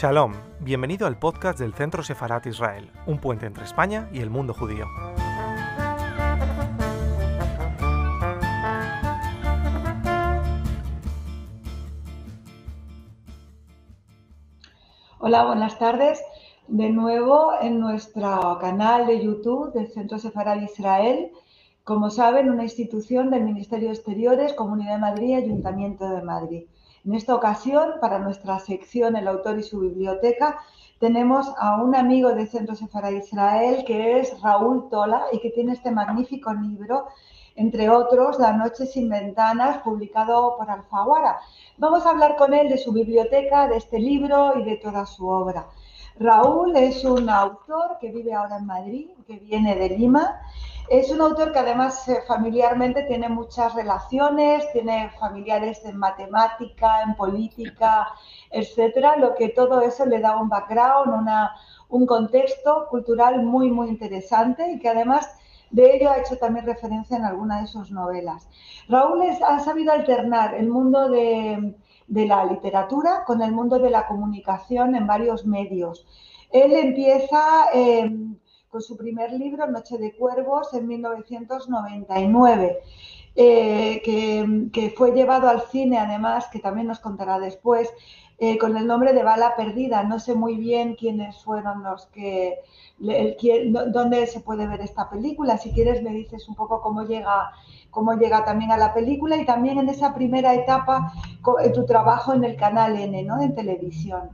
Shalom, bienvenido al podcast del Centro Sefarat Israel, un puente entre España y el mundo judío. Hola, buenas tardes. De nuevo en nuestro canal de YouTube del Centro Sefarat Israel. Como saben, una institución del Ministerio de Exteriores, Comunidad de Madrid y Ayuntamiento de Madrid. En esta ocasión, para nuestra sección El autor y su biblioteca, tenemos a un amigo del Centro Sefarad Israel que es Raúl Tola y que tiene este magnífico libro, entre otros, La noche sin ventanas, publicado por Alfaguara. Vamos a hablar con él de su biblioteca, de este libro y de toda su obra. Raúl es un autor que vive ahora en Madrid, que viene de Lima es un autor que además eh, familiarmente tiene muchas relaciones, tiene familiares en matemática, en política, etcétera, lo que todo eso le da un background, un contexto cultural muy, muy interesante y que además de ello ha hecho también referencia en alguna de sus novelas. Raúl ha sabido alternar el mundo de, la literatura con el mundo de la comunicación en varios medios. Él empieza... Em, con su primer libro, Noche de Cuervos, en 1999. Eh, que, fue llevado al cine, además, que también nos contará después, eh, con el nombre de Bala Perdida. No sé muy bien quiénes fueron los que, dónde se puede ver esta película. Si quieres, me dices un poco cómo llega, cómo llega también a la película y también en esa primera etapa tu trabajo en el canal N, ¿no? En televisión.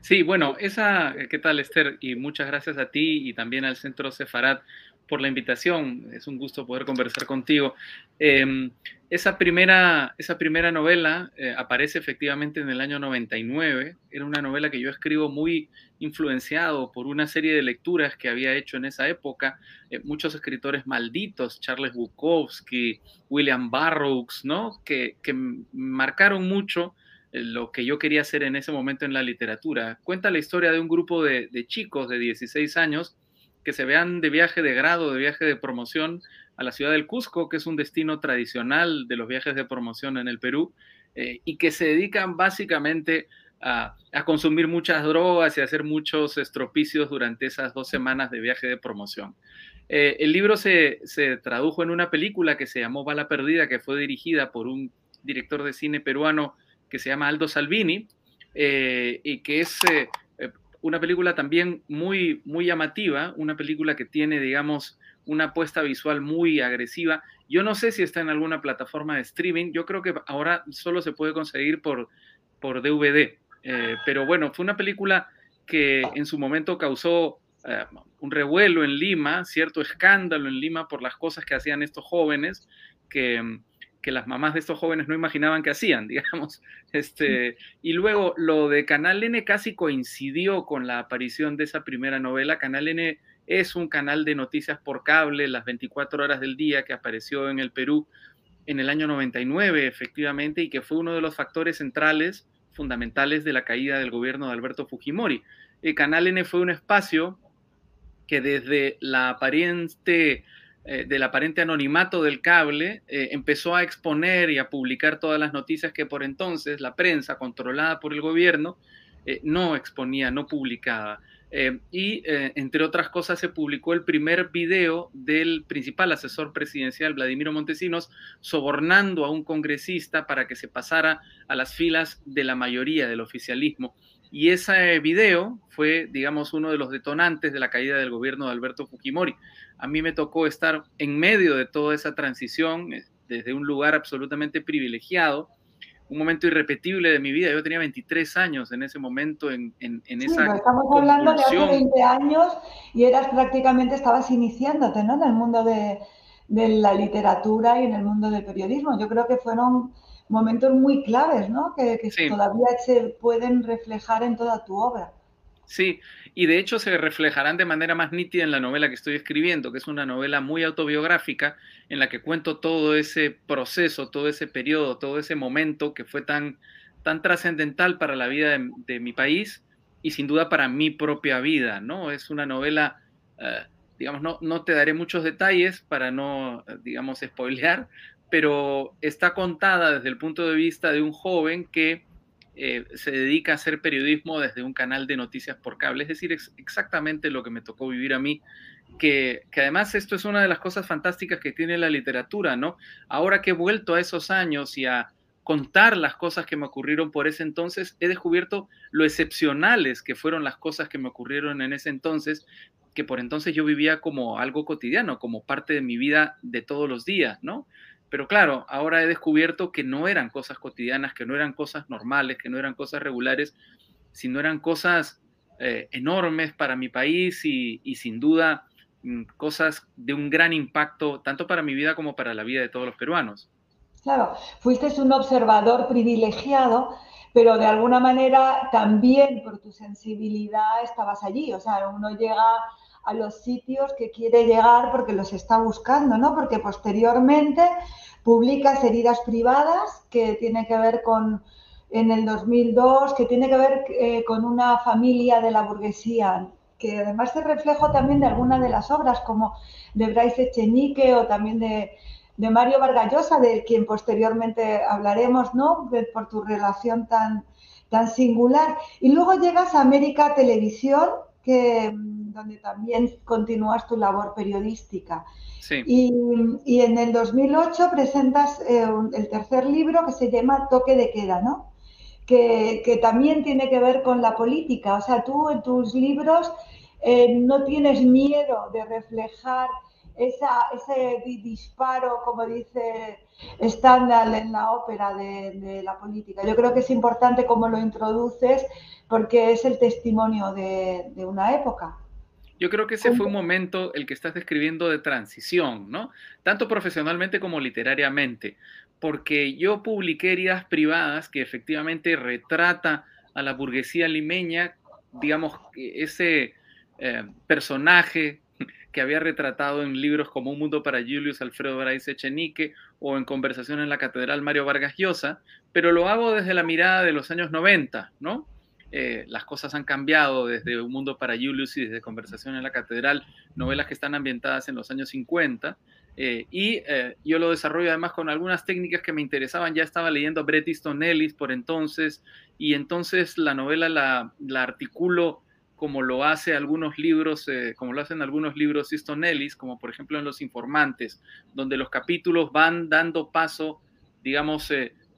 Sí, bueno, esa, ¿qué tal Esther? Y muchas gracias a ti y también al Centro Sefarat por la invitación. Es un gusto poder conversar contigo. Em, esa, primera, esa primera novela eh, aparece efectivamente en el año 99. Era una novela que yo escribo muy influenciado por una serie de lecturas que había hecho en esa época. Eh, muchos escritores malditos, Charles Bukowski, William Burroughs, ¿no? Que, que marcaron mucho eh, lo que yo quería hacer en ese momento en la literatura. Cuenta la historia de un grupo de, chicos de 16 años que se vean de viaje de grado, de viaje de promoción a la ciudad del Cusco, que es un destino tradicional de los viajes de promoción en el Perú, eh, y que se dedican básicamente a, consumir muchas drogas y a hacer muchos estropicios durante esas dos semanas de viaje de promoción. Eh, el libro se, se, tradujo en una película que se llamó Bala Perdida, que fue dirigida por un director de cine peruano que se llama Aldo Salvini eh, y que es eh, eh, una película también muy, muy llamativa, una película que tiene, digamos, una apuesta visual muy agresiva. Yo no sé si está en alguna plataforma de streaming, yo creo que ahora solo se puede conseguir por, por DVD, pero bueno, fue una película que en su momento causó un revuelo en Lima, cierto escándalo en Lima por las cosas que hacían estos jóvenes, que que las mamás de estos jóvenes no imaginaban que hacían, digamos. Este, y luego lo de Canal N casi coincidió con la aparición de esa primera novela. Canal N es un canal de noticias por cable las 24 horas del día que apareció en el Perú en el año 99, efectivamente, y que fue uno de los factores centrales, fundamentales de la caída del gobierno de Alberto Fujimori. El Canal N fue un espacio que desde la aparente eh, del aparente anonimato del cable, eh, empezó a exponer y a publicar todas las noticias que por entonces la prensa controlada por el gobierno eh, no exponía, no publicaba. y entre otras cosas se publicó el primer video del principal asesor presidencial, Vladimiro Montesinos, sobornando a un congresista para que se pasara a las filas de la mayoría del oficialismo. Y ese video fue, digamos, uno de los detonantes de la caída del gobierno de Alberto Fujimori. A mí me tocó estar en medio de toda esa transición, eh, desde un lugar absolutamente privilegiado, un momento irrepetible de mi vida. Yo tenía 23 años en ese momento, en, en, en esa. Estamos hablando de hace 20 años y eras prácticamente, estabas iniciándote ¿no? en el mundo de, de la literatura y en el mundo del periodismo. Yo creo que fueron momentos muy claves, ¿no? Que, todavía se pueden reflejar en toda tu obra. Sí, y de hecho se reflejarán de manera más nítida en la novela que estoy escribiendo, que es una novela muy autobiográfica en la que cuento todo ese proceso, todo ese periodo, todo ese momento que fue tan, tan trascendental para la vida de, mi país y sin duda para mi propia vida, ¿no? Es una novela, eh, digamos, no, no te daré muchos detalles para no, digamos, spoilear, pero está contada desde el punto de vista de un joven que eh, se dedica a hacer periodismo desde un canal de noticias por cable, es decir, es exactamente lo que me tocó vivir a mí, que, que, además esto es una de las cosas fantásticas que tiene la literatura, ¿no? Ahora que he vuelto a esos años y a contar las cosas que me ocurrieron por ese entonces, he descubierto lo excepcionales que fueron las cosas que me ocurrieron en ese entonces, que por entonces yo vivía como algo cotidiano, como parte de mi vida de todos los días, ¿no? Pero claro, ahora he descubierto que no eran cosas cotidianas, que no eran cosas normales, que no eran cosas regulares, sino eran cosas eh, enormes para mi país y, y sin duda mm, cosas de un gran impacto tanto para mi vida como para la vida de todos los peruanos. Claro, fuiste un observador privilegiado, pero de alguna manera también por tu sensibilidad estabas allí. O sea, uno llega a los sitios que quiere llegar porque los está buscando, ¿no? Porque posteriormente publicas Heridas Privadas, que tiene que ver con, en el 2002, que tiene que ver eh, con una familia de la burguesía, que además es reflejo también de algunas de las obras, como de Bryce Echenique o también de, de Mario Vargallosa, de quien posteriormente hablaremos, ¿no? por tu relación tan, tan singular. Y luego llegas a América Televisión, que donde también continúas tu labor periodística. Y, en el 2008 presentas eh, el tercer libro que se llama Toque de Queda, ¿no? Que, también tiene que ver con la política. O sea, tú en tus libros eh, no tienes miedo de reflejar ese disparo, como dice Stendhal en la ópera de, la política. Yo creo que es importante cómo lo introduces porque es el testimonio de una época. Yo creo que ese fue un momento el que estás describiendo de transición, ¿no? Tanto profesionalmente como literariamente, porque yo publiqué heridas privadas que efectivamente retrata a la burguesía limeña, digamos, ese eh, personaje que había retratado en libros como Un Mundo para Julius Alfredo Bryce Echenique o en Conversación en la Catedral Mario Vargas Llosa, pero lo hago desde la mirada de los años 90, ¿no? Eh, las cosas han cambiado desde Un Mundo para Julius y desde Conversación en la Catedral, novelas que están ambientadas en los años 50. Eh, y eh, yo lo desarrollo además con algunas técnicas que me interesaban. Ya estaba leyendo Bret Easton Ellis por entonces, y entonces la novela la, la articulo como lo hace algunos libros, como lo hacen algunos libros Easton Ellis, como por ejemplo en Los Informantes, donde los capítulos van dando paso, digamos,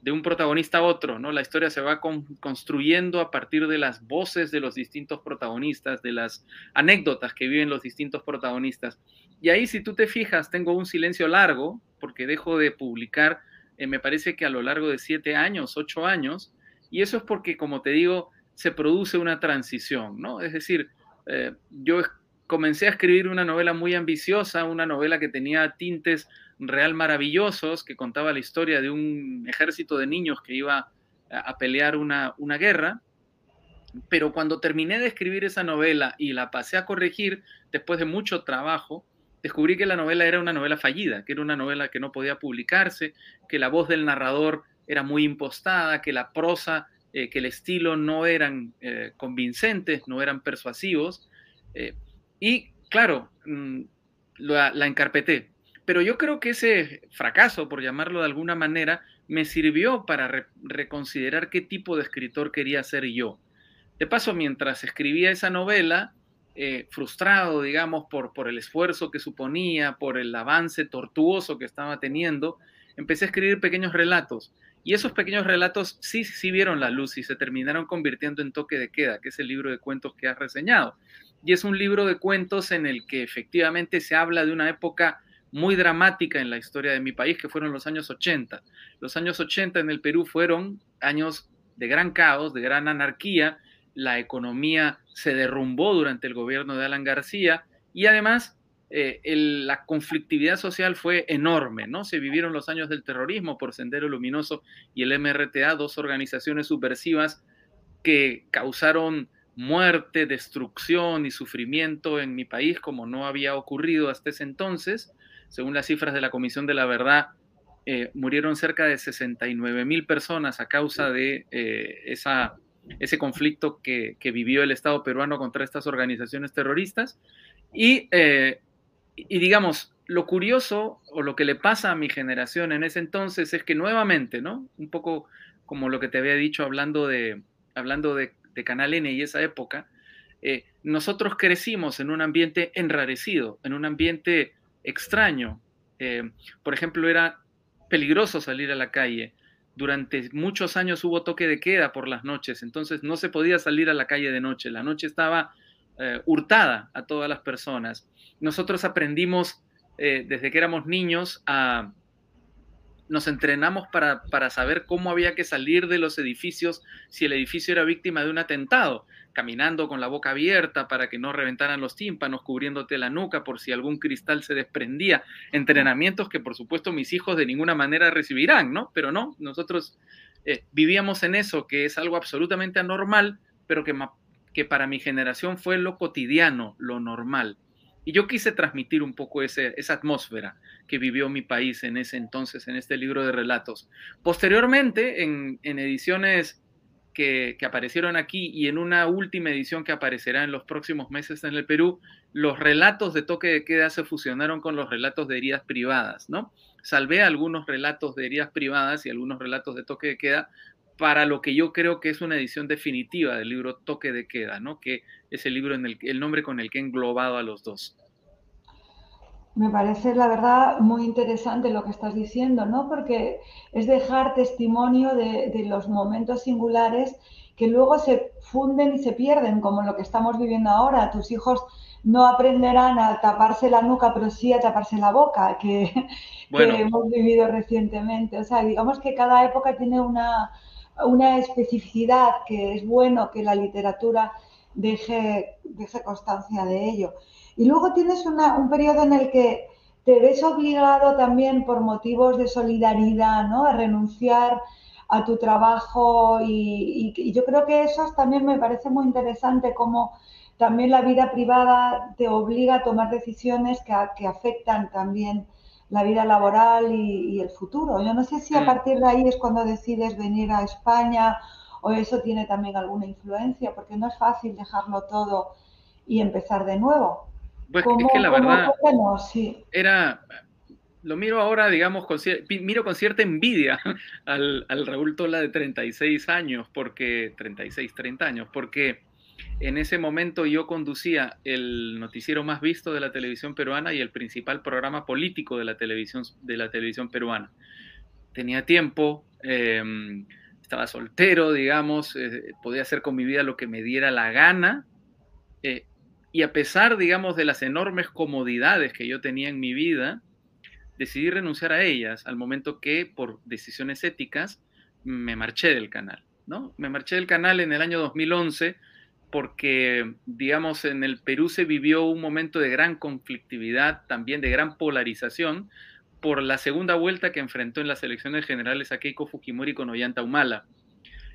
de un protagonista a otro, ¿no? La historia se va construyendo a partir de las voces de los distintos protagonistas, de las anécdotas que viven los distintos protagonistas. Y ahí, si tú te fijas, tengo un silencio largo, porque dejo de publicar, eh, me parece que a lo largo de siete años, ocho años, y eso es porque, como te digo, se produce una transición, ¿no? Es decir, eh, yo comencé a escribir una novela muy ambiciosa, una novela que tenía tintes real maravillosos, que contaba la historia de un ejército de niños que iba a pelear una, una guerra. Pero cuando terminé de escribir esa novela y la pasé a corregir, después de mucho trabajo, descubrí que la novela era una novela fallida, que era una novela que no podía publicarse, que la voz del narrador era muy impostada, que la prosa, eh, que el estilo no eran eh, convincentes, no eran persuasivos. Eh, y claro, mm, la, encarpeté. Pero yo creo que ese fracaso, por llamarlo de alguna manera, me sirvió para reconsiderar qué tipo de escritor quería ser yo. De paso, mientras escribía esa novela, eh, frustrado, digamos, por, por el esfuerzo que suponía, por el avance tortuoso que estaba teniendo, empecé a escribir pequeños relatos. Y esos pequeños relatos sí, sí vieron la luz y se terminaron convirtiendo en Toque de Queda, que es el libro de cuentos que has reseñado y es un libro de cuentos en el que efectivamente se habla de una época muy dramática en la historia de mi país, que fueron los años 80. Los años 80 en el Perú fueron años de gran caos, de gran anarquía, la economía se derrumbó durante el gobierno de Alan García y además eh, la conflictividad social fue enorme, ¿no? Se vivieron los años del terrorismo por Sendero Luminoso y el MRTA, dos organizaciones subversivas que causaron muerte, destrucción y sufrimiento en mi país como no había ocurrido hasta ese entonces. Según las cifras de la Comisión de la Verdad, eh, murieron cerca de 69 mil personas a causa de eh, ese conflicto que, vivió el Estado peruano contra estas organizaciones terroristas. Y, eh, y digamos, lo curioso o lo que le pasa a mi generación en ese entonces es que nuevamente, ¿no? Un poco como lo que te había dicho hablando de, hablando de, Canal N y esa época, nosotros crecimos en un ambiente enrarecido, en un ambiente extraño. Eh, por ejemplo, era peligroso salir a la calle. Durante muchos años hubo toque de queda por las noches, entonces no se podía salir a la calle de noche. La noche estaba eh, hurtada a todas las personas. Nosotros aprendimos desde que éramos niños a, nos entrenamos para, saber cómo había que salir de los edificios si el edificio era víctima de un atentado, caminando con la boca abierta para que no reventaran los tímpanos, cubriéndote la nuca por si algún cristal se desprendía. Entrenamientos que por supuesto mis hijos de ninguna manera recibirán, ¿no? Pero no, nosotros eh, vivíamos en eso, que es algo absolutamente anormal, pero que, que para mi generación fue lo cotidiano, lo normal. Y yo quise transmitir un poco esa atmósfera que vivió mi país en ese entonces, en este libro de relatos. Posteriormente, en, ediciones que, aparecieron aquí y en una última edición que aparecerá en los próximos meses en el Perú, los relatos de toque de queda se fusionaron con los relatos de heridas privadas, ¿no? Salvé algunos relatos de heridas privadas y algunos relatos de toque de queda para lo que yo creo que es una edición definitiva del libro Toque de Queda, ¿no? Que es el libro en el, el nombre con el que he englobado a los dos. Me parece, la verdad, muy interesante lo que estás diciendo, ¿no? Porque es dejar testimonio de, de, los momentos singulares que luego se funden y se pierden, como lo que estamos viviendo ahora. Tus hijos no aprenderán a taparse la nuca, pero sí a taparse la boca, que, que hemos vivido recientemente. O sea, digamos que cada época tiene una, una especificidad que es bueno que la literatura deje, deje constancia de ello. Y luego tienes un periodo en el que te ves obligado también por motivos de solidaridad, ¿no? A renunciar a tu trabajo y, yo creo que eso también me parece muy interesante como también la vida privada te obliga a tomar decisiones que, que afectan también la vida laboral y, el futuro. Yo no sé si a mm. partir de ahí es cuando decides venir a España o eso tiene también alguna influencia, porque no es fácil dejarlo todo y empezar de nuevo. Pues es que la verdad era, lo miro ahora, digamos, con, miro con cierta envidia al, al, Raúl Tola de 36 años, porque 36, 30 años, porque en ese momento yo conducía el noticiero más visto de la televisión peruana y el principal programa político de la televisión, de la televisión peruana. Tenía tiempo, em, estaba soltero, digamos, eh, podía hacer con mi vida lo que me diera la gana. Eh, y a pesar, digamos, de las enormes comodidades que yo tenía en mi vida, decidí renunciar a ellas al momento que, por decisiones éticas, me marché del canal. ¿no? Me marché del canal en el año 2011 porque, digamos, en el Perú se vivió un momento de gran conflictividad, también de gran polarización, por la segunda vuelta que enfrentó en las elecciones generales a Keiko Fujimori con Ollanta Humala.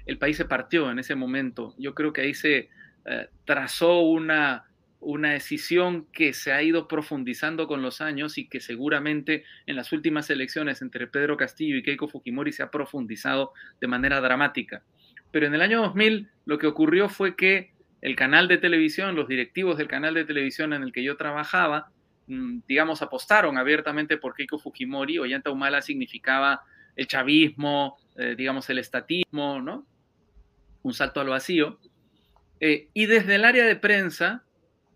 El país se partió en ese momento. Yo creo que ahí se eh, trazó una, una decisión que se ha ido profundizando con los años y que seguramente en las últimas elecciones entre Pedro Castillo y Keiko Fujimori se ha profundizado de manera dramática. Pero en el año 2000 lo que ocurrió fue que el canal de televisión, los directivos del canal de televisión en el que yo trabajaba, mm, digamos, apostaron abiertamente por Keiko Fujimori. Ollanta Humala significaba el chavismo, eh, digamos, el estatismo, ¿no? Un salto al vacío. Eh, y desde el área de prensa,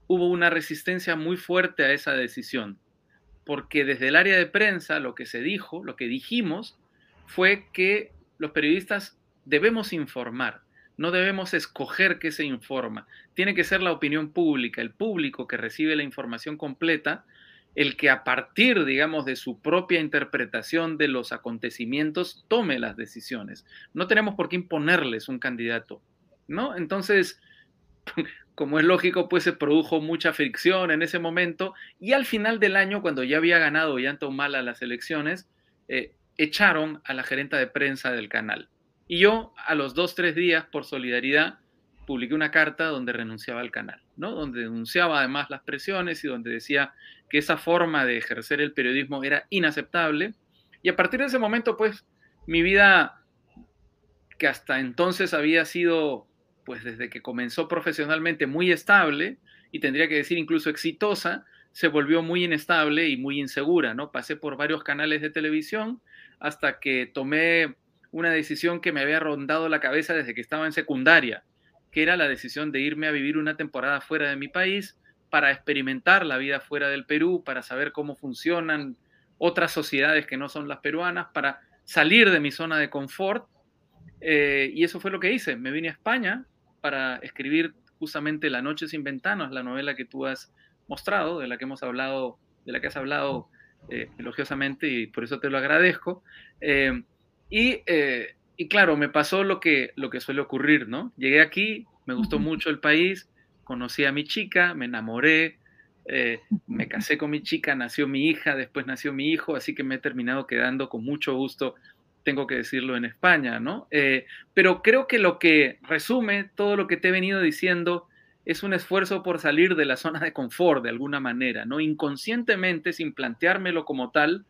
hubo una resistencia muy fuerte a esa decisión, porque desde el área de prensa lo que se dijo, lo que dijimos, fue que los periodistas debemos informar, no debemos escoger qué se informa. Tiene que ser la opinión pública, el público que recibe la información completa, el que a partir, digamos, de su propia interpretación de los acontecimientos tome las decisiones. No tenemos por qué imponerles un candidato, ¿no? Entonces, como es lógico, pues se produjo mucha fricción en ese momento y al final del año, cuando ya había ganado Yanto Mala las elecciones, eh, echaron a la gerenta de prensa del canal. Y yo, a los dos, tres días, por solidaridad, publiqué una carta donde renunciaba al canal, ¿no? Donde denunciaba además las presiones y donde decía que esa forma de ejercer el periodismo era inaceptable. Y a partir de ese momento, pues, mi vida, que hasta entonces había sido pues desde que comenzó profesionalmente muy estable, y tendría que decir incluso exitosa, se volvió muy inestable y muy insegura, ¿no? Pasé por varios canales de televisión hasta que tomé una decisión que me había rondado la cabeza desde que estaba en secundaria, que era la decisión de irme a vivir una temporada fuera de mi país para experimentar la vida fuera del Perú, para saber cómo funcionan otras sociedades que no son las peruanas, para salir de mi zona de confort. Eh, y eso fue lo que hice. Me vine a España para escribir justamente La Noche sin Ventanas, la novela que tú has mostrado, de la que hemos hablado, de la que has hablado eh, elogiosamente y por eso te lo agradezco. Eh, y, y, claro, me pasó lo que, lo que suele ocurrir, ¿no? Llegué aquí, me gustó mucho el país, conocí a mi chica, me enamoré, me casé con mi chica, nació mi hija, después nació mi hijo, así que me he terminado quedando con mucho gusto tengo que decirlo en España, ¿no? Eh, pero creo que lo que resume todo lo que te he venido diciendo es un esfuerzo por salir de la zona de confort de alguna manera, ¿no? Inconscientemente, sin planteármelo como tal,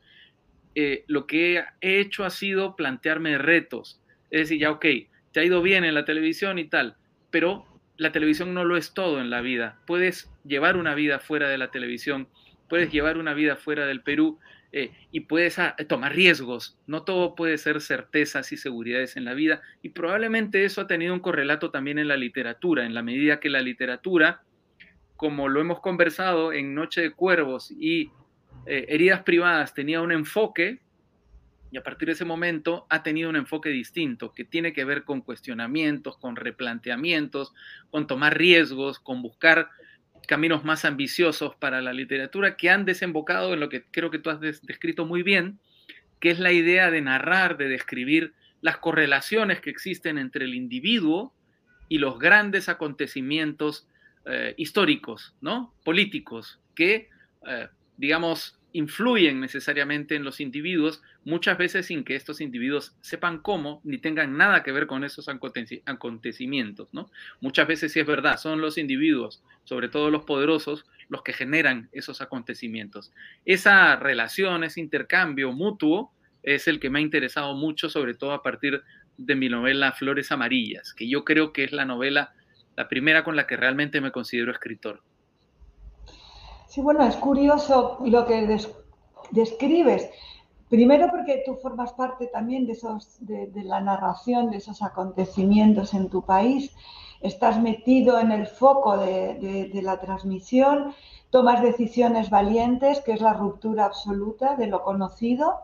eh, lo que he hecho ha sido plantearme retos. Es decir, ya, ok, te ha ido bien en la televisión y tal, pero la televisión no lo es todo en la vida. Puedes llevar una vida fuera de la televisión, puedes llevar una vida fuera del Perú eh, y puedes ah, tomar riesgos. No todo puede ser certezas y seguridades en la vida y probablemente eso ha tenido un correlato también en la literatura, en la medida que la literatura, como lo hemos conversado en Noche de Cuervos y eh, Heridas Privadas, tenía un enfoque y a partir de ese momento ha tenido un enfoque distinto que tiene que ver con cuestionamientos, con replanteamientos, con tomar riesgos, con buscar caminos más ambiciosos para la literatura que han desembocado en lo que creo que tú has descrito muy bien, que es la idea de narrar, de describir las correlaciones que existen entre el individuo y los grandes acontecimientos eh, históricos, ¿no? políticos, que, eh, digamos, influyen necesariamente en los individuos, muchas veces sin que estos individuos sepan cómo ni tengan nada que ver con esos acontecimientos. ¿no? Muchas veces sí es verdad, son los individuos, sobre todo los poderosos, los que generan esos acontecimientos. Esa relación, ese intercambio mutuo es el que me ha interesado mucho, sobre todo a partir de mi novela Flores Amarillas, que yo creo que es la novela, la primera con la que realmente me considero escritor. Sí, bueno, es curioso lo que describes. Primero porque tú formas parte también de, esos, de, la narración de esos acontecimientos en tu país, estás metido en el foco de, la transmisión, tomas decisiones valientes, que es la ruptura absoluta de lo conocido,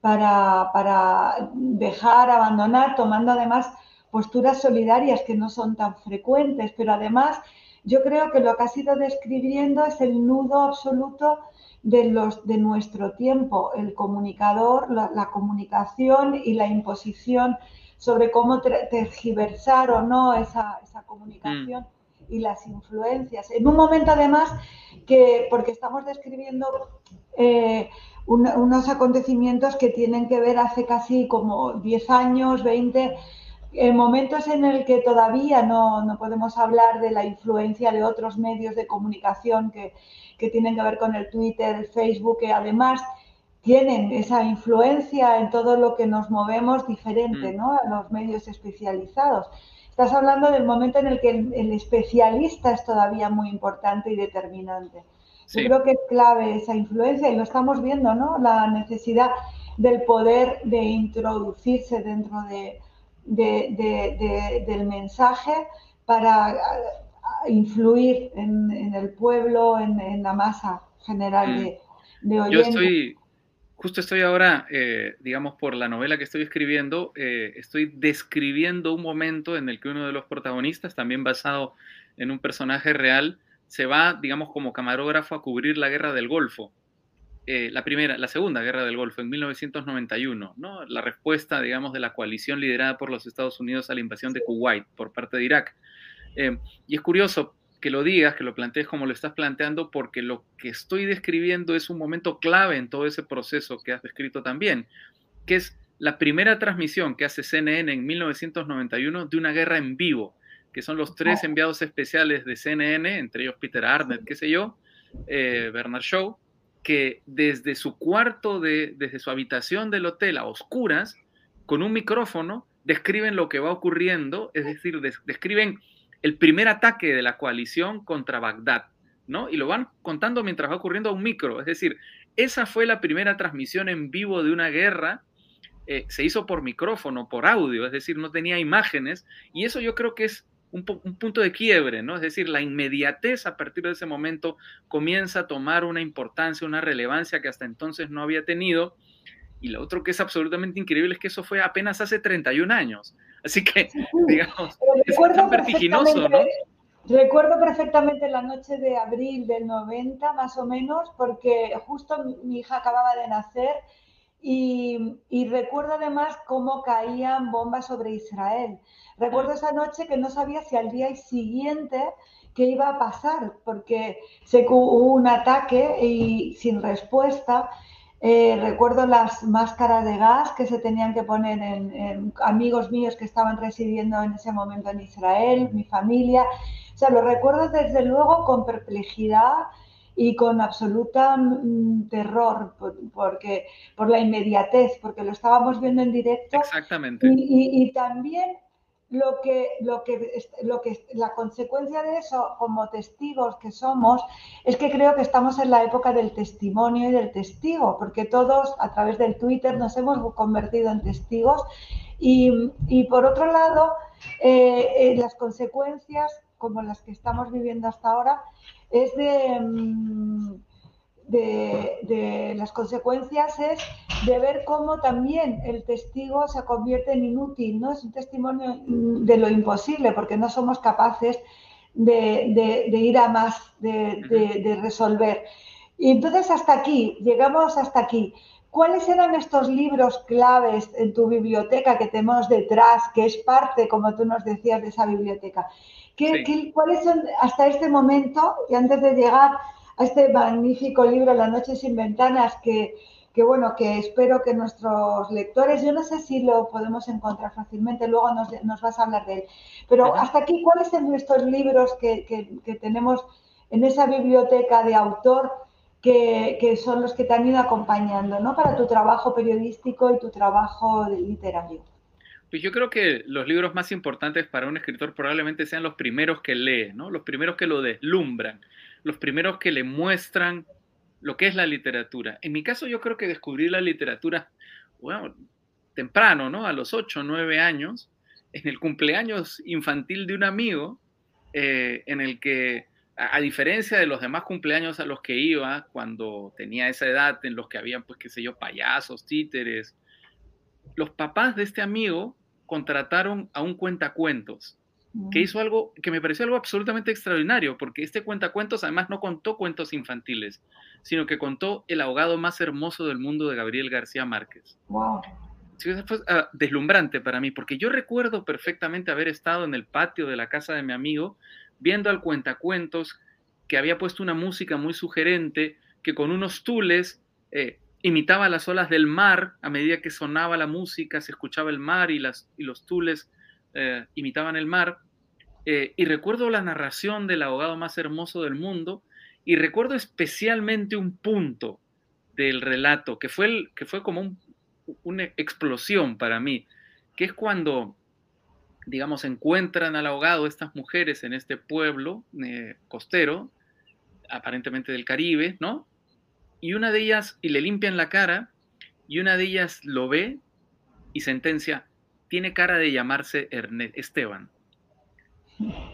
para, para dejar, abandonar, tomando además posturas solidarias que no son tan frecuentes, pero además yo creo que lo que has ido describiendo es el nudo absoluto de, los, de nuestro tiempo, el comunicador, la, comunicación y la imposición sobre cómo tergiversar o no esa, comunicación y las influencias. En un momento además que, porque estamos describiendo eh, unos acontecimientos que tienen que ver hace casi como 10 años, 20 en momentos en el que todavía no, podemos hablar de la influencia de otros medios de comunicación que, tienen que ver con el Twitter, el Facebook, que además tienen esa influencia en todo lo que nos movemos diferente, mm. ¿no? A los medios especializados. Estás hablando del momento en el que el, especialista es todavía muy importante y determinante. Yo creo que es clave esa influencia y lo estamos viendo, ¿no? La necesidad del poder de introducirse dentro de, del mensaje para influir en, el pueblo, en, la masa general mm. de, oyentes. Yo estoy, justo estoy ahora, eh, digamos, por la novela que estoy escribiendo, eh, estoy describiendo un momento en el que uno de los protagonistas, también basado en un personaje real, se va, digamos, como camarógrafo a cubrir la guerra del Golfo. Eh, la primera, la segunda guerra del Golfo en 1991, ¿no? La respuesta, digamos, de la coalición liderada por los Estados Unidos a la invasión de Kuwait por parte de Irak. Eh, y es curioso que lo digas, que lo plantees como lo estás planteando, porque lo que estoy describiendo es un momento clave en todo ese proceso que has descrito también, que es la primera transmisión que hace CNN en 1991 de una guerra en vivo, que son los tres enviados especiales de CNN, entre ellos Peter Arnett, qué sé yo, eh, Bernard Shaw, que desde su cuarto, de, desde su habitación del hotel a oscuras, con un micrófono, describen lo que va ocurriendo, es decir, describen el primer ataque de la coalición contra Bagdad, ¿no? Y lo van contando mientras va ocurriendo a un micro, es decir, esa fue la primera transmisión en vivo de una guerra eh, se hizo por micrófono, por audio, es decir, no tenía imágenes, y eso yo creo que es un, punto de quiebre, ¿no? Es decir, la inmediatez a partir de ese momento comienza a tomar una importancia, una relevancia que hasta entonces no había tenido. Y lo otro que es absolutamente increíble es que eso fue apenas hace 31 años. Así que, digamos, es tan vertiginoso, ¿no? Recuerdo perfectamente la noche de abril del 90, más o menos, porque justo mi hija acababa de nacer y, recuerdo además cómo caían bombas sobre Israel. Recuerdo esa noche que no sabía si al día siguiente qué iba a pasar, porque se hubo un ataque y sin respuesta. Eh, recuerdo las máscaras de gas que se tenían que poner en, amigos míos que estaban residiendo en ese momento en Israel, mi familia. O sea, lo recuerdo desde luego con perplejidad y con absoluta mm, terror, porque, por la inmediatez, porque lo estábamos viendo en directo. Exactamente. Y, también lo que, lo, que, lo que la consecuencia de eso, como testigos que somos, es que creo que estamos en la época del testimonio y del testigo, porque todos a través del Twitter nos hemos convertido en testigos. Y, y por otro lado, eh, eh, las consecuencias como las que estamos viviendo hasta ahora es mm, de, de, las consecuencias es de ver cómo también el testigo se convierte en inútil, ¿no? Es un testimonio mm, de lo imposible, porque no somos capaces de, ir a más, de, resolver. Y entonces hasta aquí, llegamos hasta aquí. ¿Cuáles eran estos libros claves en tu biblioteca que tenemos detrás, que es parte, como tú nos decías, de esa biblioteca? cuáles son hasta este momento, y antes de llegar a este magnífico libro, La noche sin ventanas, que, bueno, que espero que nuestros lectores, yo no sé si lo podemos encontrar fácilmente, luego nos, vas a hablar de él, pero hasta aquí, ¿cuáles son estos libros que, tenemos en esa biblioteca de autor que, son los que te han ido acompañando, ¿no? Para tu trabajo periodístico y tu trabajo literario. Pues yo creo que los libros más importantes para un escritor probablemente sean los primeros que lee, ¿no? Los primeros que lo deslumbran, los primeros que le muestran lo que es la literatura. En mi caso yo creo que descubrí la literatura, bueno, temprano, ¿no? A los 8, 9 años, en el cumpleaños infantil de un amigo, eh, en el que, a, a, diferencia de los demás cumpleaños a los que iba cuando tenía esa edad, en los que había, pues, qué sé yo, payasos, títeres, los papás de este amigo contrataron a un cuentacuentos que mm. hizo algo que me pareció algo absolutamente extraordinario, porque este cuentacuentos además no contó cuentos infantiles, sino que contó El ahogado más hermoso del mundo de Gabriel García Márquez. Wow. fue ah, deslumbrante para mí, porque yo recuerdo perfectamente haber estado en el patio de la casa de mi amigo viendo al cuentacuentos que había puesto una música muy sugerente, que con unos tules eh, imitaba las olas del mar a medida que sonaba la música, se escuchaba el mar y, las, y los tules eh, imitaban el mar. Eh, y recuerdo la narración del abogado más hermoso del mundo y recuerdo especialmente un punto del relato que fue, el, que fue como una explosión para mí, que es cuando, digamos, encuentran al abogado estas mujeres en este pueblo eh, costero, aparentemente del Caribe, ¿no? y una de ellas, y le limpian la cara, y una de ellas lo ve y sentencia, tiene cara de llamarse Ernest, Esteban.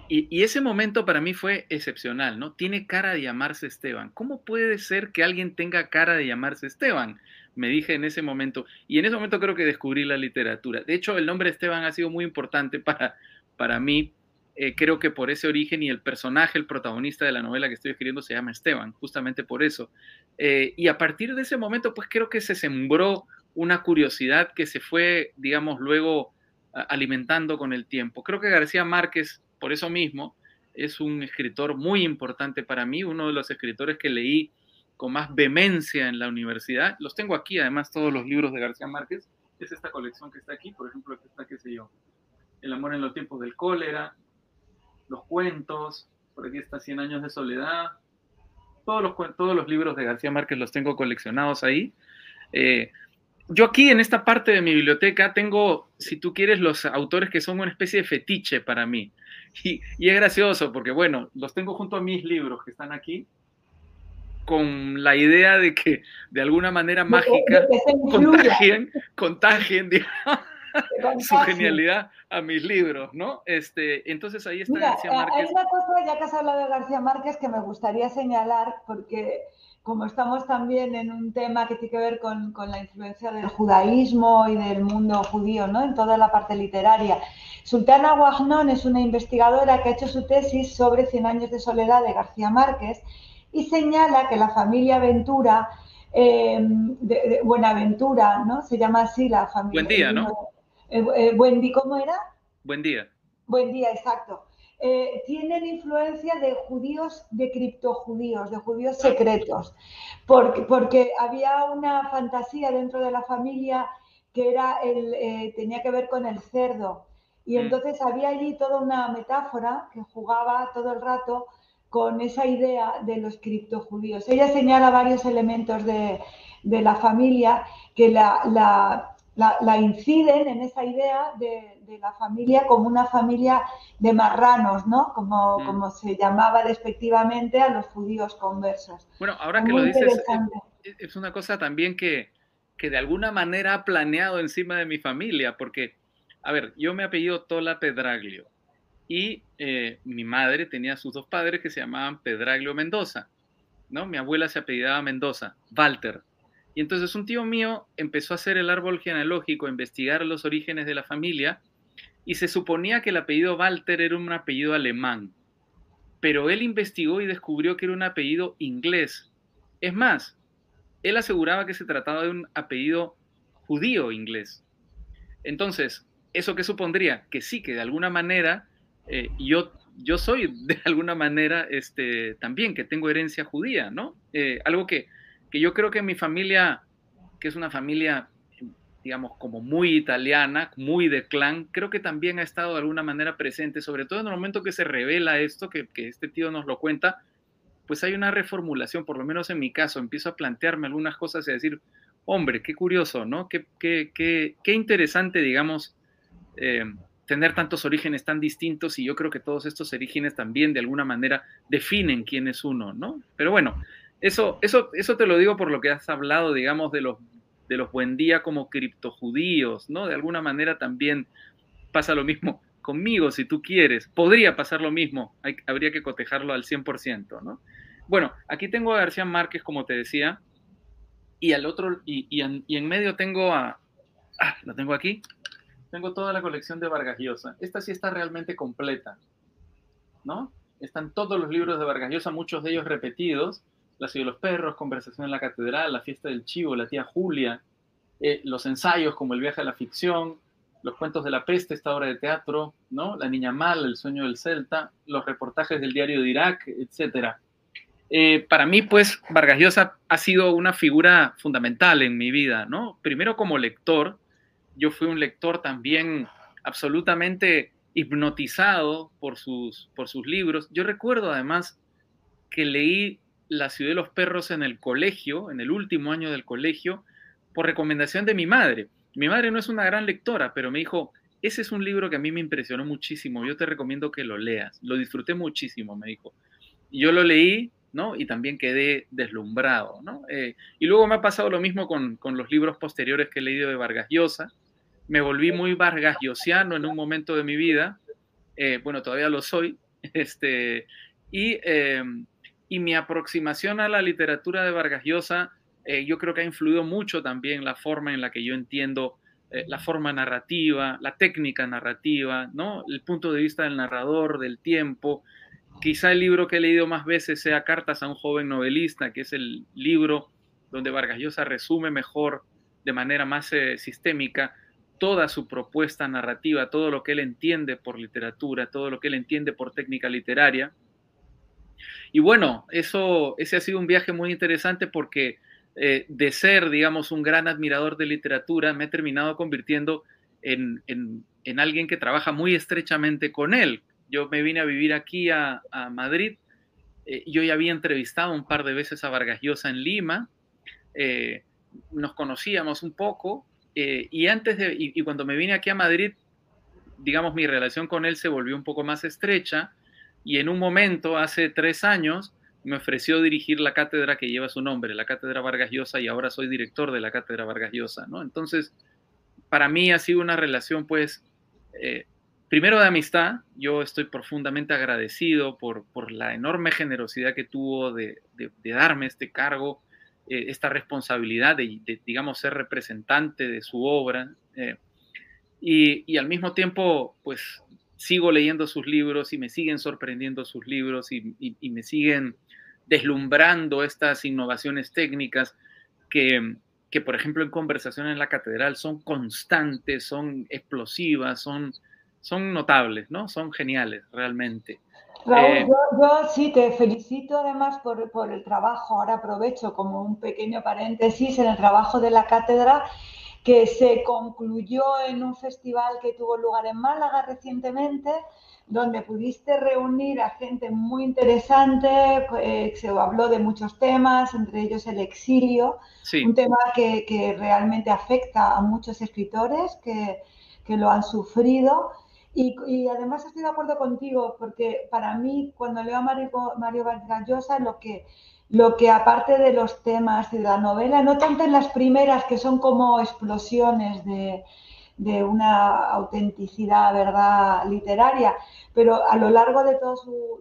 Y, ese momento para mí fue excepcional, ¿no? Tiene cara de llamarse Esteban. ¿Cómo puede ser que alguien tenga cara de llamarse Esteban? Me dije en ese momento. Y en ese momento creo que descubrí la literatura. De hecho, el nombre Esteban ha sido muy importante para, para mí eh, creo que por ese origen y el personaje, el protagonista de la novela que estoy escribiendo se llama Esteban, justamente por eso. Eh, y a partir de ese momento, pues creo que se sembró una curiosidad que se fue, digamos, luego alimentando con el tiempo. Creo que García Márquez, por eso mismo, es un escritor muy importante para mí, uno de los escritores que leí con más vehemencia en la universidad. Los tengo aquí, además, todos los libros de García Márquez. Es esta colección que está aquí, por ejemplo, que está, qué sé yo, El amor en los tiempos del cólera, los cuentos, por aquí está Cien años de soledad, todos los, todos los libros de García Márquez los tengo coleccionados ahí. Eh, yo aquí en esta parte de mi biblioteca tengo, si tú quieres, los autores que son una especie de fetiche para mí. Y, y, es gracioso porque, bueno, los tengo junto a mis libros que están aquí. Con la idea de que de alguna manera mágica contagien, contagien su genialidad a mis libros, ¿no? Este, entonces ahí está García eh, Márquez. Hay una cosa, ya que has hablado de García Márquez, que me gustaría señalar, porque como estamos también en un tema que tiene que ver con, con, la influencia del judaísmo y del mundo judío, ¿no? En toda la parte literaria. Sultana Guagnón es una investigadora que ha hecho su tesis sobre Cien años de soledad de García Márquez y señala que la familia Ventura, eh, de, Buenaventura, ¿no? Se llama así la familia. Buen día, ¿no? Eh, eh, buen día, ¿cómo era? Buen día. Buen día, exacto. Eh, tienen influencia de judíos, de criptojudíos, de judíos secretos, porque, porque había una fantasía dentro de la familia que era el, eh, tenía que ver con el cerdo. Y mm. entonces había allí toda una metáfora que jugaba todo el rato con esa idea de los criptojudíos. Ella señala varios elementos de, de la familia que la, la, la, inciden en esa idea de, la familia como una familia de marranos, ¿no? Como, mm. como se llamaba despectivamente a los judíos conversos. Bueno, ahora que lo dices, es, una cosa también que, que de alguna manera ha planeado encima de mi familia, porque, a ver, yo me apellido Tola Pedraglio y eh, mi madre tenía sus dos padres que se llamaban Pedraglio Mendoza, ¿no? Mi abuela se apellidaba Mendoza, Walter. Y entonces un tío mío empezó a hacer el árbol genealógico, a investigar los orígenes de la familia, y se suponía que el apellido Walter era un apellido alemán, pero él investigó y descubrió que era un apellido inglés. Es más, él aseguraba que se trataba de un apellido judío inglés. Entonces, ¿eso qué supondría? Que sí, que de alguna manera eh, yo, yo soy de alguna manera este, también, que tengo herencia judía, ¿no? Eh, algo que que yo creo que mi familia, que es una familia, digamos, como muy italiana, muy de clan, creo que también ha estado de alguna manera presente, sobre todo en el momento que se revela esto, que, este tío nos lo cuenta, pues hay una reformulación, por lo menos en mi caso, empiezo a plantearme algunas cosas y a decir, hombre, qué curioso, ¿no? Qué, qué, qué, qué interesante, digamos, eh, tener tantos orígenes tan distintos y yo creo que todos estos orígenes también de alguna manera definen quién es uno, ¿no? Pero bueno, eso, eso, eso te lo digo por lo que has hablado, digamos, de los, de los buen día como criptojudíos, ¿no? De alguna manera también pasa lo mismo conmigo, si tú quieres. Podría pasar lo mismo, habría que cotejarlo al 100%, ¿no? Bueno, aquí tengo a García Márquez, como te decía, y al otro, y, y, en, medio tengo a, ah, lo tengo aquí, tengo toda la colección de Vargas Llosa. Esta sí está realmente completa, ¿no? Están todos los libros de Vargas Llosa, muchos de ellos repetidos, la ciudad de los perros, Conversación en la catedral, La fiesta del chivo, La tía Julia, eh, los ensayos como El viaje a la ficción, los cuentos de la peste, esta obra de teatro, ¿no? La niña mala, El sueño del Celta, los reportajes del diario de Irak, etc. Eh, para mí, pues, Vargas Llosa ha sido una figura fundamental en mi vida, ¿no? Primero como lector, yo fui un lector también absolutamente hipnotizado por sus, por sus libros. Yo recuerdo además que leí la ciudad de los perros en el colegio, en el último año del colegio, por recomendación de mi madre. Mi madre no es una gran lectora, pero me dijo, ese es un libro que a mí me impresionó muchísimo, yo te recomiendo que lo leas. Lo disfruté muchísimo, me dijo. Yo lo leí, ¿no? Y también quedé deslumbrado, ¿no? Eh, y luego me ha pasado lo mismo con, los libros posteriores que he leído de Vargas Llosa. Me volví muy Vargas Llosiano en un momento de mi vida. Eh, bueno, todavía lo soy. Este, y eh, y mi aproximación a la literatura de Vargas Llosa, eh, yo creo que ha influido mucho también la forma en la que yo entiendo eh, la forma narrativa, la técnica narrativa, ¿no? El punto de vista del narrador, del tiempo. Quizá el libro que he leído más veces sea Cartas a un joven novelista, que es el libro donde Vargas Llosa resume mejor, de manera más sistémica, toda su propuesta narrativa, todo lo que él entiende por literatura, todo lo que él entiende por técnica literaria. Y bueno, eso, ese ha sido un viaje muy interesante porque eh, de ser, digamos, un gran admirador de literatura, me he terminado convirtiendo en, alguien que trabaja muy estrechamente con él. Yo me vine a vivir aquí a, Madrid. Eh, yo ya había entrevistado un par de veces a Vargas Llosa en Lima. Eh, nos conocíamos un poco. Y antes de, y cuando me vine aquí a Madrid, digamos, mi relación con él se volvió un poco más estrecha y en un momento, hace tres años, me ofreció dirigir la cátedra que lleva su nombre, la cátedra Vargas Llosa, y ahora soy director de la cátedra Vargas Llosa, ¿no? Entonces, para mí ha sido una relación, pues, eh, primero de amistad, yo estoy profundamente agradecido por, por la enorme generosidad que tuvo de, darme este cargo, eh, esta responsabilidad de, digamos, ser representante de su obra. Eh, y, al mismo tiempo, pues, sigo leyendo sus libros y me siguen sorprendiendo sus libros y, me siguen deslumbrando estas innovaciones técnicas que, que, por ejemplo, en conversación en la catedral son constantes, son explosivas, son son notables, ¿no? Son geniales, realmente. Raúl, eh, yo, sí te felicito además por, por, el trabajo. Ahora aprovecho como un pequeño paréntesis en el trabajo de la cátedra que se concluyó en un festival que tuvo lugar en Málaga recientemente, donde pudiste reunir a gente muy interesante, eh, se habló de muchos temas, entre ellos el exilio, un tema que, que, realmente afecta a muchos escritores que, que lo han sufrido. Y, además estoy de acuerdo contigo, porque para mí, cuando leo a Mario, Mario Vargas Llosa, lo que, lo que aparte de los temas de la novela, no tanto en las primeras, que son como explosiones de, de una autenticidad, ¿verdad?, literaria, pero a lo largo de, todo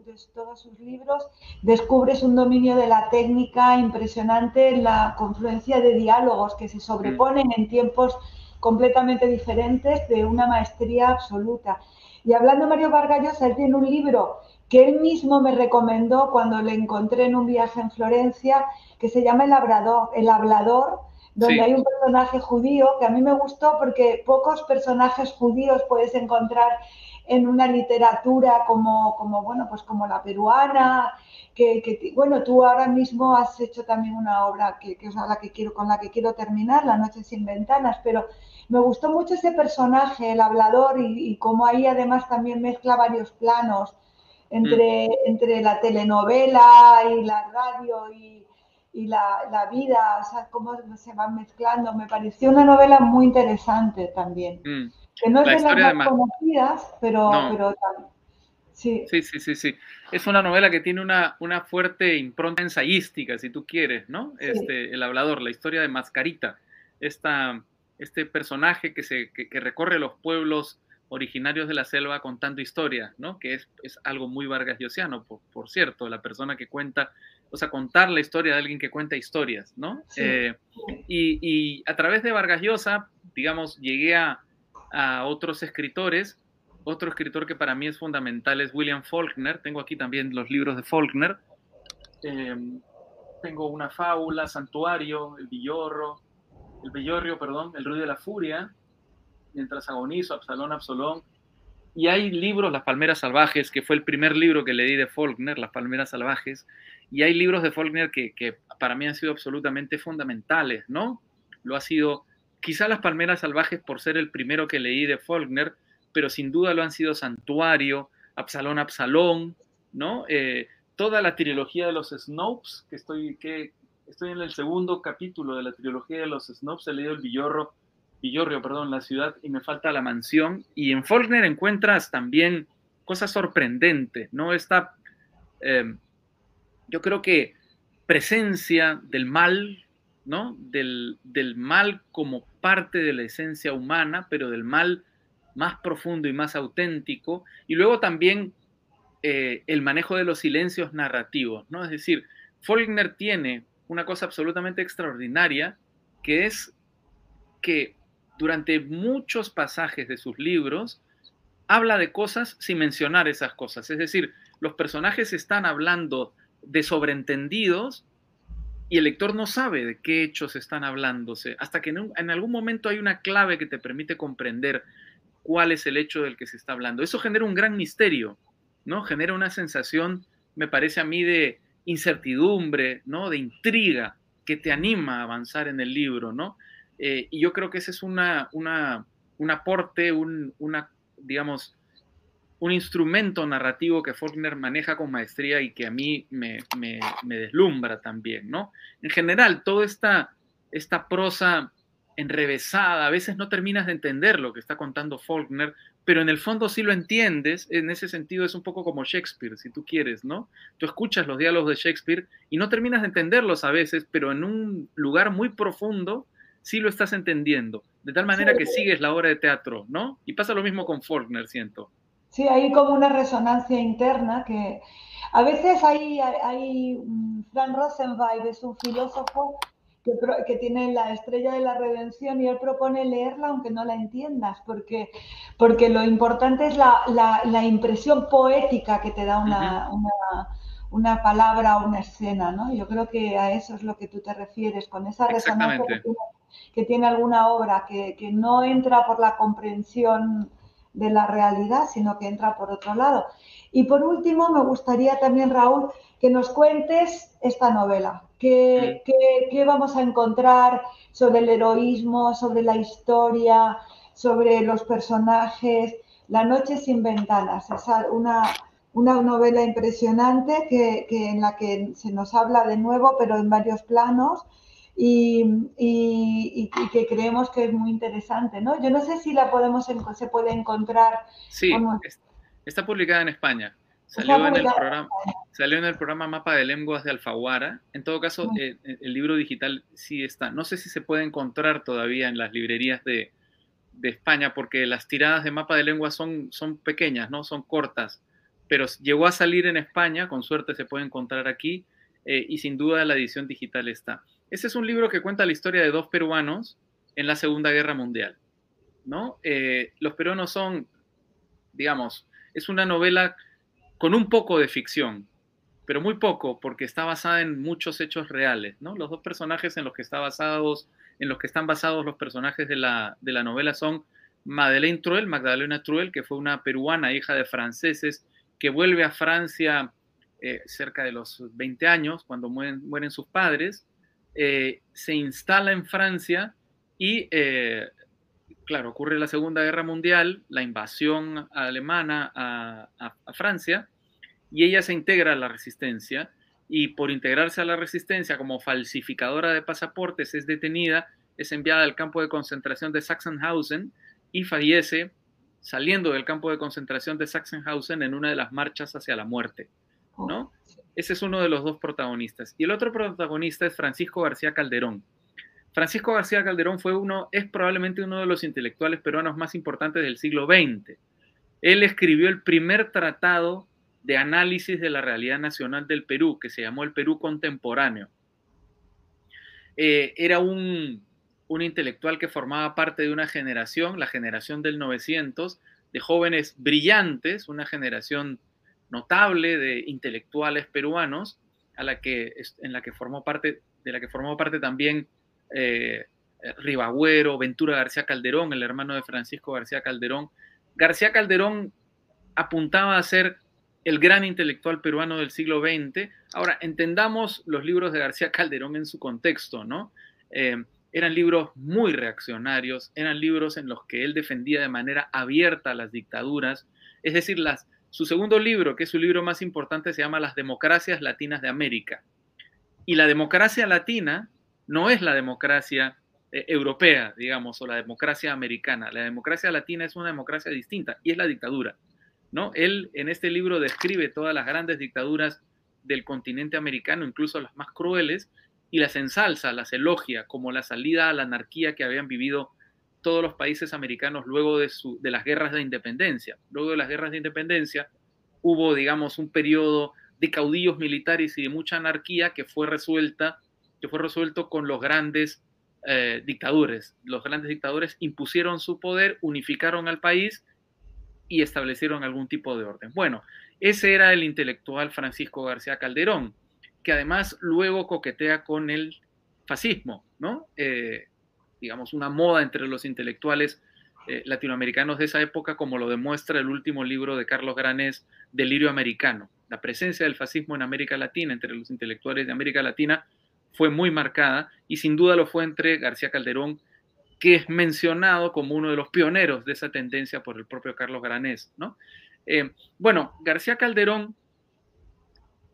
de todos sus libros descubres un dominio de la técnica impresionante en la confluencia de diálogos que se sobreponen en tiempos completamente diferentes de una maestría absoluta. Y hablando de Mario Vargas él tiene un libro que él mismo me recomendó cuando le encontré en un viaje en Florencia, que se llama El Hablador, El Hablador donde hay un personaje judío que a mí me gustó porque pocos personajes judíos puedes encontrar en una literatura como, como bueno, pues como la peruana, que, bueno, tú ahora mismo has hecho también una obra que, que es la que quiero, con la que quiero terminar, La Noche sin Ventanas, pero me gustó mucho ese personaje, el hablador, y, y cómo ahí además también mezcla varios planos entre, mm. entre la telenovela y la radio y, la, vida, o sea, cómo se van mezclando. Me pareció una novela muy interesante también. Mm. Que no es de las más conocidas, pero, pero sí. sí. Sí, sí, sí, Es una novela que tiene una, una fuerte impronta ensayística, si tú quieres, ¿no? Este, el hablador, la historia de Mascarita. Esta este personaje que, se, que, recorre los pueblos originarios de la selva contando historias, ¿no? Que es, es algo muy Vargas Llosiano, por, por, cierto, la persona que cuenta, o sea, contar la historia de alguien que cuenta historias, ¿no? Eh, y, y, a través de Vargas Llosa, digamos, llegué a, a, otros escritores. Otro escritor que para mí es fundamental es William Faulkner. Tengo aquí también los libros de Faulkner. Eh, tengo una fábula, Santuario, El Villorro, el Bellorrio, perdón, El ruido de la furia, mientras agonizo, Absalón, Absalón. Y hay libros, Las Palmeras Salvajes, que fue el primer libro que leí de Faulkner, Las Palmeras Salvajes. Y hay libros de Faulkner que, que para mí han sido absolutamente fundamentales, ¿no? Lo ha sido, quizá Las Palmeras Salvajes por ser el primero que leí de Faulkner, pero sin duda lo han sido Santuario, Absalón, Absalón, ¿no? Eh, toda la trilogía de los Snopes, que, estoy, que, Estoy en el segundo capítulo de la trilogía de los Snobs. He leído el Villorro, Villorrio, perdón, la ciudad y me falta la mansión. Y en Faulkner encuentras también cosas sorprendentes, ¿no? Esta, em, yo creo que presencia del mal, del, mal como parte de la esencia humana, pero del mal más profundo y más auténtico. Y luego también eh, el manejo de los silencios narrativos, ¿no? Es decir, Faulkner tiene una cosa absolutamente extraordinaria, que es que durante muchos pasajes de sus libros habla de cosas sin mencionar esas cosas. Es decir, los personajes están hablando de sobreentendidos y el lector no sabe de qué hechos están hablándose, hasta que en, algún momento hay una clave que te permite comprender cuál es el hecho del que se está hablando. Eso genera un gran misterio, ¿no? Genera una sensación, me parece a mí, de, incertidumbre, ¿no? De intriga que te anima a avanzar en el libro, ¿no? Eh, y yo creo que ese es una, un aporte, un, una, digamos, un instrumento narrativo que Faulkner maneja con maestría y que a mí me, deslumbra también, ¿no? En general, toda esta, esta prosa enrevesada, a veces no terminas de entender lo que está contando Faulkner, pero en el fondo sí lo entiendes, en ese sentido es un poco como Shakespeare, si tú quieres, ¿no? Tú escuchas los diálogos de Shakespeare y no terminas de entenderlos a veces, pero en un lugar muy profundo sí lo estás entendiendo, de tal manera que sigues la obra de teatro, ¿no? Y pasa lo mismo con Faulkner, siento. Sí, hay como una resonancia interna que a veces hay, hay, Frank Rosenweig es un filósofo que, tiene la estrella de la redención y él propone leerla aunque no la entiendas, porque, porque lo importante es la, la, impresión poética que te da una, una, una, palabra o una escena, ¿no? Yo creo que a eso es lo que tú te refieres, con esa resonancia que tiene, que tiene, alguna obra que, que no entra por la comprensión de la realidad, sino que entra por otro lado. Y por último, me gustaría también, Raúl, que nos cuentes esta novela. ¿Qué, vamos a encontrar sobre el heroísmo, sobre la historia, sobre los personajes? La noche sin ventanas, es una, una novela impresionante que, en la que se nos habla de nuevo, pero en varios planos. Y, que creemos que es muy interesante, ¿no? Yo no sé si la podemos se puede encontrar. Sí, está publicada en España. Salió en, el programa, salió en el programa Mapa de Lenguas de Alfaguara. En todo caso, eh, eh, el libro digital sí está. No sé si se puede encontrar todavía en las librerías de, España, porque las tiradas de Mapa de Lenguas son, son pequeñas, ¿no? Son cortas. Pero llegó a salir en España, con suerte se puede encontrar aquí, eh, y sin duda la edición digital está. Ese es un libro que cuenta la historia de dos peruanos en la Segunda Guerra Mundial, ¿no? los peruanos son, digamos, es una novela con un poco de ficción, pero muy poco, porque está basada en muchos hechos reales, ¿no? Los dos personajes en los que está basados, en los que están basados los personajes de la, de la novela son Madeleine Truel, Magdalena Truel, que fue una peruana, hija de franceses, que vuelve a Francia eh, cerca de los 20 años, cuando mueren, mueren sus padres, eh, se instala en Francia y eh, claro, ocurre la Segunda Guerra Mundial, la invasión alemana a, Francia, y ella se integra a la resistencia, y por integrarse a la resistencia como falsificadora de pasaportes es detenida, es enviada al campo de concentración de Sachsenhausen y fallece saliendo del campo de concentración de Sachsenhausen en una de las marchas hacia la muerte, ¿no? Ese es uno de los dos protagonistas. Y el otro protagonista es Francisco García Calderón, Francisco García Calderón fue uno, es probablemente uno de los intelectuales peruanos más importantes del siglo XX. Él escribió el primer tratado de análisis de la realidad nacional del Perú, que se llamó el Perú contemporáneo. Eh, era un, un intelectual que formaba parte de una generación, la generación del 900, de jóvenes brillantes, una generación notable de intelectuales peruanos, a la que, en la que formó parte, de la que formó parte también eh, Ribagüero, Ventura García Calderón, el hermano de Francisco García Calderón. García Calderón apuntaba a ser el gran intelectual peruano del siglo XX. Ahora, entendamos los libros de García Calderón en su contexto, ¿no? Eh, eran libros muy reaccionarios, eran libros en los que él defendía de manera abierta las dictaduras, es decir, las, su segundo libro, que es su libro más importante, se llama Las democracias latinas de América. Y la democracia latina no es la democracia eh, europea, digamos, o la democracia americana. La democracia latina es una democracia distinta y es la dictadura. ¿no? Él en este libro describe todas las grandes dictaduras del continente americano, incluso las más crueles, y las ensalza, las elogia como la salida a la anarquía que habían vivido todos los países americanos luego de, de las guerras de independencia. Luego de las guerras de independencia hubo, digamos, un periodo de caudillos militares y de mucha anarquía que fue resuelta que fue resuelto con los grandes eh, dictadores. Los grandes dictadores impusieron su poder, unificaron al país y establecieron algún tipo de orden. Bueno, ese era el intelectual Francisco García Calderón, que además luego coquetea con el fascismo, ¿no? Eh, digamos, una moda entre los intelectuales eh, latinoamericanos de esa época, como lo demuestra el último libro de Carlos Granés, Delirio Americano. La presencia del fascismo en América Latina, entre los intelectuales de América Latina, fue muy marcada y sin duda lo fue entre García Calderón, que es mencionado como uno de los pioneros de esa tendencia por el propio Carlos Granés. Eh, bueno, García Calderón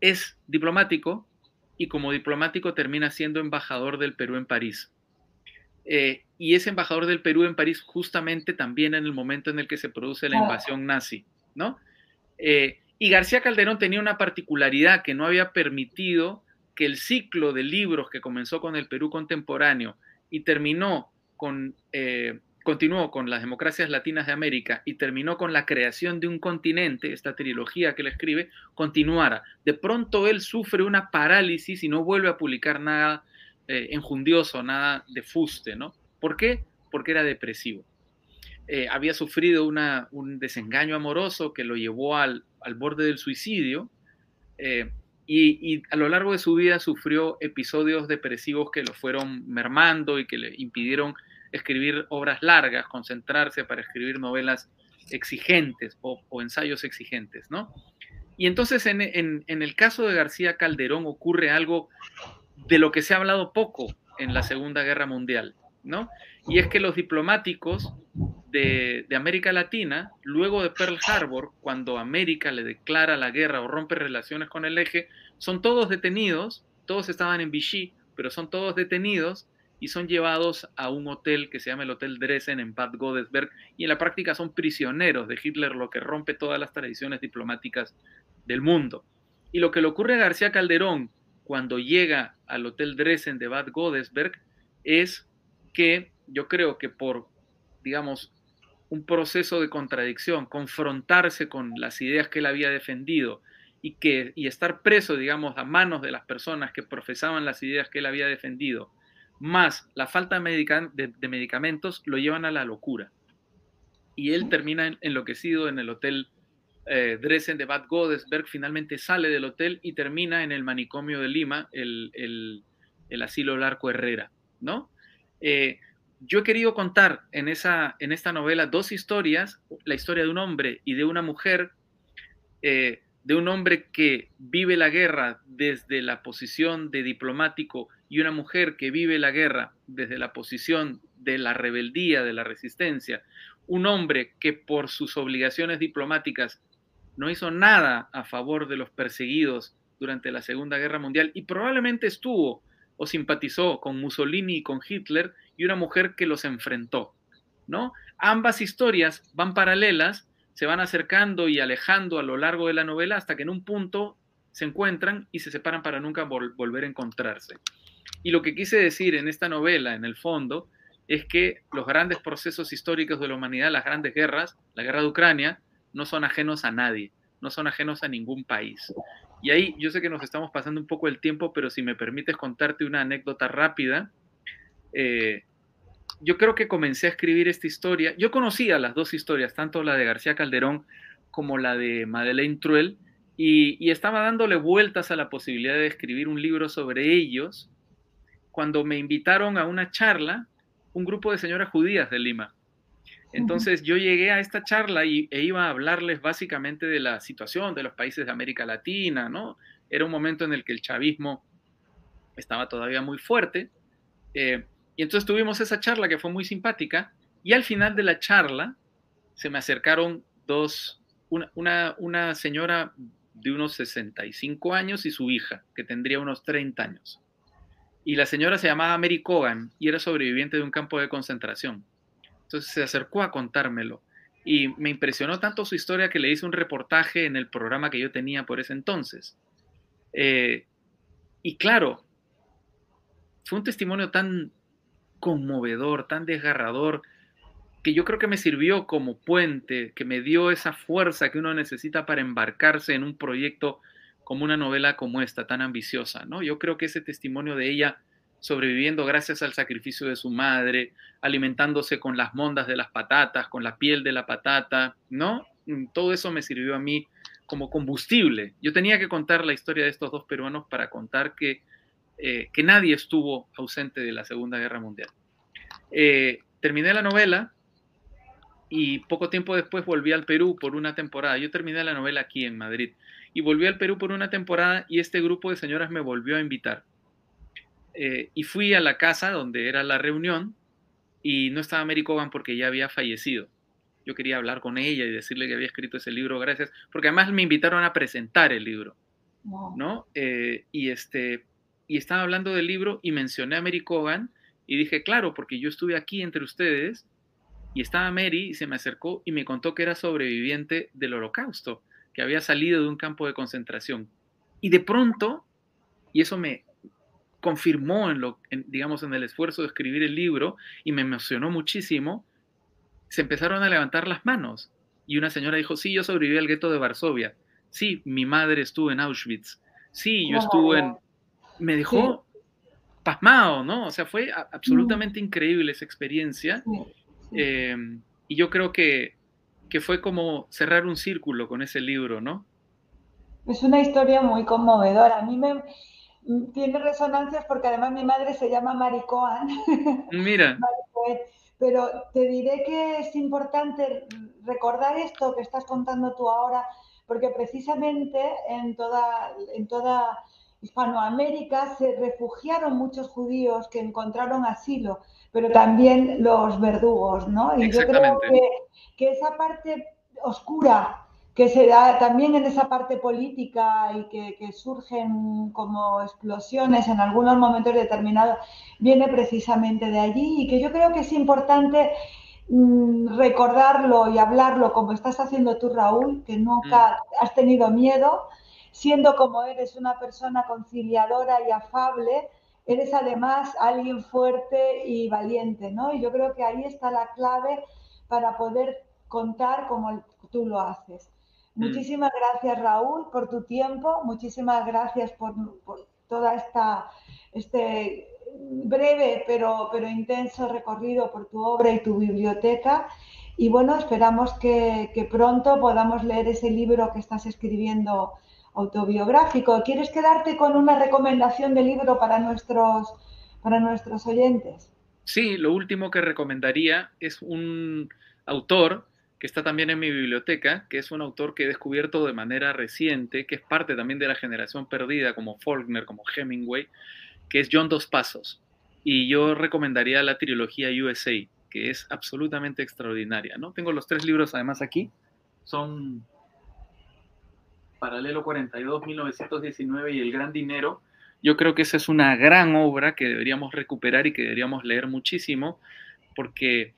es diplomático y como diplomático termina siendo embajador del Perú en París. Eh, y es embajador del Perú en París justamente también en el momento en el que se produce la invasión nazi, ¿no? Eh, y García Calderón tenía una particularidad que no había permitido que el ciclo de libros que comenzó con el Perú contemporáneo y terminó con, eh, continuó con las democracias latinas de América y terminó con la creación de un continente, esta trilogía que él escribe, continuara. De pronto él sufre una parálisis y no vuelve a publicar nada eh, enjundioso, nada de fuste, ¿no? ¿Por qué? Porque era depresivo. Eh, había sufrido un desengaño amoroso que lo llevó al, borde del suicidio eh, y, a lo largo de su vida sufrió episodios depresivos que lo fueron mermando y que le impidieron escribir obras largas, concentrarse para escribir novelas exigentes o, ensayos exigentes, ¿no? Y entonces en, en, el caso de García Calderón ocurre algo de lo que se ha hablado poco en la Segunda Guerra Mundial, ¿no? Y es que los diplomáticos de, América Latina, luego de Pearl Harbor, cuando América le declara la guerra o rompe relaciones con el eje, son todos detenidos, todos estaban en Vichy, pero son todos detenidos y son llevados a un hotel que se llama el Hotel Dresden en Bad Godesberg y en la práctica son prisioneros de Hitler, lo que rompe todas las tradiciones diplomáticas del mundo. Y lo que le ocurre a García Calderón cuando llega al Hotel Dresden de Bad Godesberg es que yo creo que por, digamos, un proceso de contradicción, confrontarse con las ideas que él había defendido y, que, y estar preso, digamos, a manos de las personas que profesaban las ideas que él había defendido, más la falta de, medicamentos, lo llevan a la locura. Y él termina enloquecido en el hotel eh, Dresden de Bad Godesberg, finalmente sale del hotel y termina en el manicomio de Lima, el, el, asilo Larco Herrera, ¿no? Eh, yo he querido contar en, esa, en esta novela dos historias, la historia de un hombre y de una mujer, eh, de un hombre que vive la guerra desde la posición de diplomático y una mujer que vive la guerra desde la posición de la rebeldía, de la resistencia, un hombre que por sus obligaciones diplomáticas no hizo nada a favor de los perseguidos durante la Segunda Guerra Mundial y probablemente estuvo o simpatizó con Mussolini y con Hitler y una mujer que los enfrentó, ¿no? Ambas historias van paralelas, se van acercando y alejando a lo largo de la novela hasta que en un punto se encuentran y se separan para nunca volver a encontrarse. Y lo que quise decir en esta novela, en el fondo, es que los grandes procesos históricos de la humanidad, las grandes guerras, la guerra de Ucrania, no son ajenos a nadie, no son ajenos a ningún país. Y ahí yo sé que nos estamos pasando un poco el tiempo, pero si me permites contarte una anécdota rápida, eh, yo creo que comencé a escribir esta historia. Yo conocía las dos historias, tanto la de García Calderón como la de Madeleine Truel, y, y estaba dándole vueltas a la posibilidad de escribir un libro sobre ellos cuando me invitaron a una charla un grupo de señoras judías de Lima. Entonces yo llegué a esta charla y, e iba a hablarles básicamente de la situación de los países de América Latina, ¿no? Era un momento en el que el chavismo estaba todavía muy fuerte. Eh, y entonces tuvimos esa charla que fue muy simpática y al final de la charla se me acercaron dos, una, una señora de unos 65 años y su hija, que tendría unos 30 años. Y la señora se llamaba Mary Cogan y era sobreviviente de un campo de concentración. Entonces se acercó a contármelo y me impresionó tanto su historia que le hice un reportaje en el programa que yo tenía por ese entonces. Eh, y claro, fue un testimonio tan conmovedor, tan desgarrador, que yo creo que me sirvió como puente, que me dio esa fuerza que uno necesita para embarcarse en un proyecto como una novela como esta, tan ambiciosa, ¿no? Yo creo que ese testimonio de ella sobreviviendo gracias al sacrificio de su madre, alimentándose con las mondas de las patatas, con la piel de la patata, ¿no? Mm, todo eso me sirvió a mí como combustible. Yo tenía que contar la historia de estos dos peruanos para contar que, eh, que nadie estuvo ausente de la Segunda Guerra Mundial. Eh, terminé la novela y poco tiempo después volví al Perú por una temporada. Yo terminé la novela aquí en Madrid y volví al Perú por una temporada y este grupo de señoras me volvió a invitar eh, y fui a la casa donde era la reunión y no estaba Mary Cogan porque ya había fallecido. Yo quería hablar con ella y decirle que había escrito ese libro, gracias, porque además me invitaron a presentar el libro, ¿no? Eh, y, este, y estaba hablando del libro y mencioné a Mary Cogan Y dije, claro, porque yo estuve aquí entre ustedes y estaba Mary y se me acercó y me contó que era sobreviviente del holocausto, que había salido de un campo de concentración. Y de pronto, y eso me confirmó en lo, digamos, en el esfuerzo de escribir el libro y me emocionó muchísimo, se empezaron a levantar las manos. Y una señora dijo, sí, yo sobreviví al gueto de Varsovia. Sí, mi madre estuvo en Auschwitz. Sí, yo estuve en... Me dejó pasmado, ¿no? O sea, fue absolutamente increíble esa experiencia. Em, y yo creo que, que fue como cerrar un círculo con ese libro, ¿no? Es una historia muy conmovedora. A mí me tiene resonancias porque además mi madre se llama Maricoan. Mira. Pero te diré que es importante recordar esto que estás contando tú ahora, porque precisamente en toda, en toda Hispanoamérica se refugiaron muchos judíos que encontraron asilo, pero también los verdugos, ¿no? Y yo creo que, que esa parte oscura que se da también en esa parte política y que, surgen como explosiones en algunos momentos determinados, viene precisamente de allí y que yo creo que es importante mm, recordarlo y hablarlo como estás haciendo tú, Raúl, que nunca mm. has tenido miedo, siendo como eres una persona conciliadora y afable, eres además alguien fuerte y valiente, ¿no? Y yo creo que ahí está la clave para poder contar como tú lo haces. Mm. Muchísimas gracias, Raúl, por tu tiempo. Muchísimas gracias por, toda esta este breve pero, pero intenso recorrido por tu obra y tu biblioteca. Y bueno, esperamos que, que pronto podamos leer ese libro que estás escribiendo autobiográfico. ¿Quieres quedarte con una recomendación de libro para nuestros, para nuestros oyentes? Sí, lo último que recomendaría es un autor que está también en mi biblioteca, que es un autor que he descubierto de manera reciente, que es parte también de la generación perdida, como Faulkner, como Hemingway, que es John Dos Pasos. Y yo recomendaría la trilogía USA, que es absolutamente extraordinaria. ¿no? Tengo los tres libros además aquí. Son Paralelo 42, 1919 y El Gran Dinero. Yo creo que esa es una gran obra que deberíamos recuperar y que deberíamos leer muchísimo, porque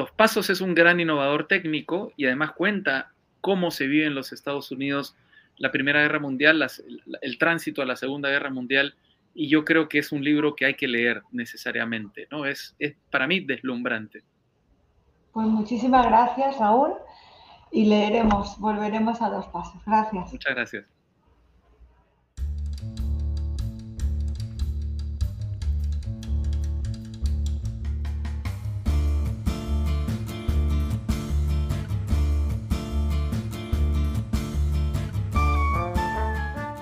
Dos Pasos es un gran innovador técnico y además cuenta cómo se vive en los Estados Unidos la Primera Guerra Mundial, el tránsito a la Segunda Guerra Mundial, y yo creo que es un libro que hay que leer necesariamente, ¿no? Es, es para mí deslumbrante. Pues muchísimas gracias, Raúl, y leeremos, volveremos a Dos Pasos. Gracias. Muchas gracias.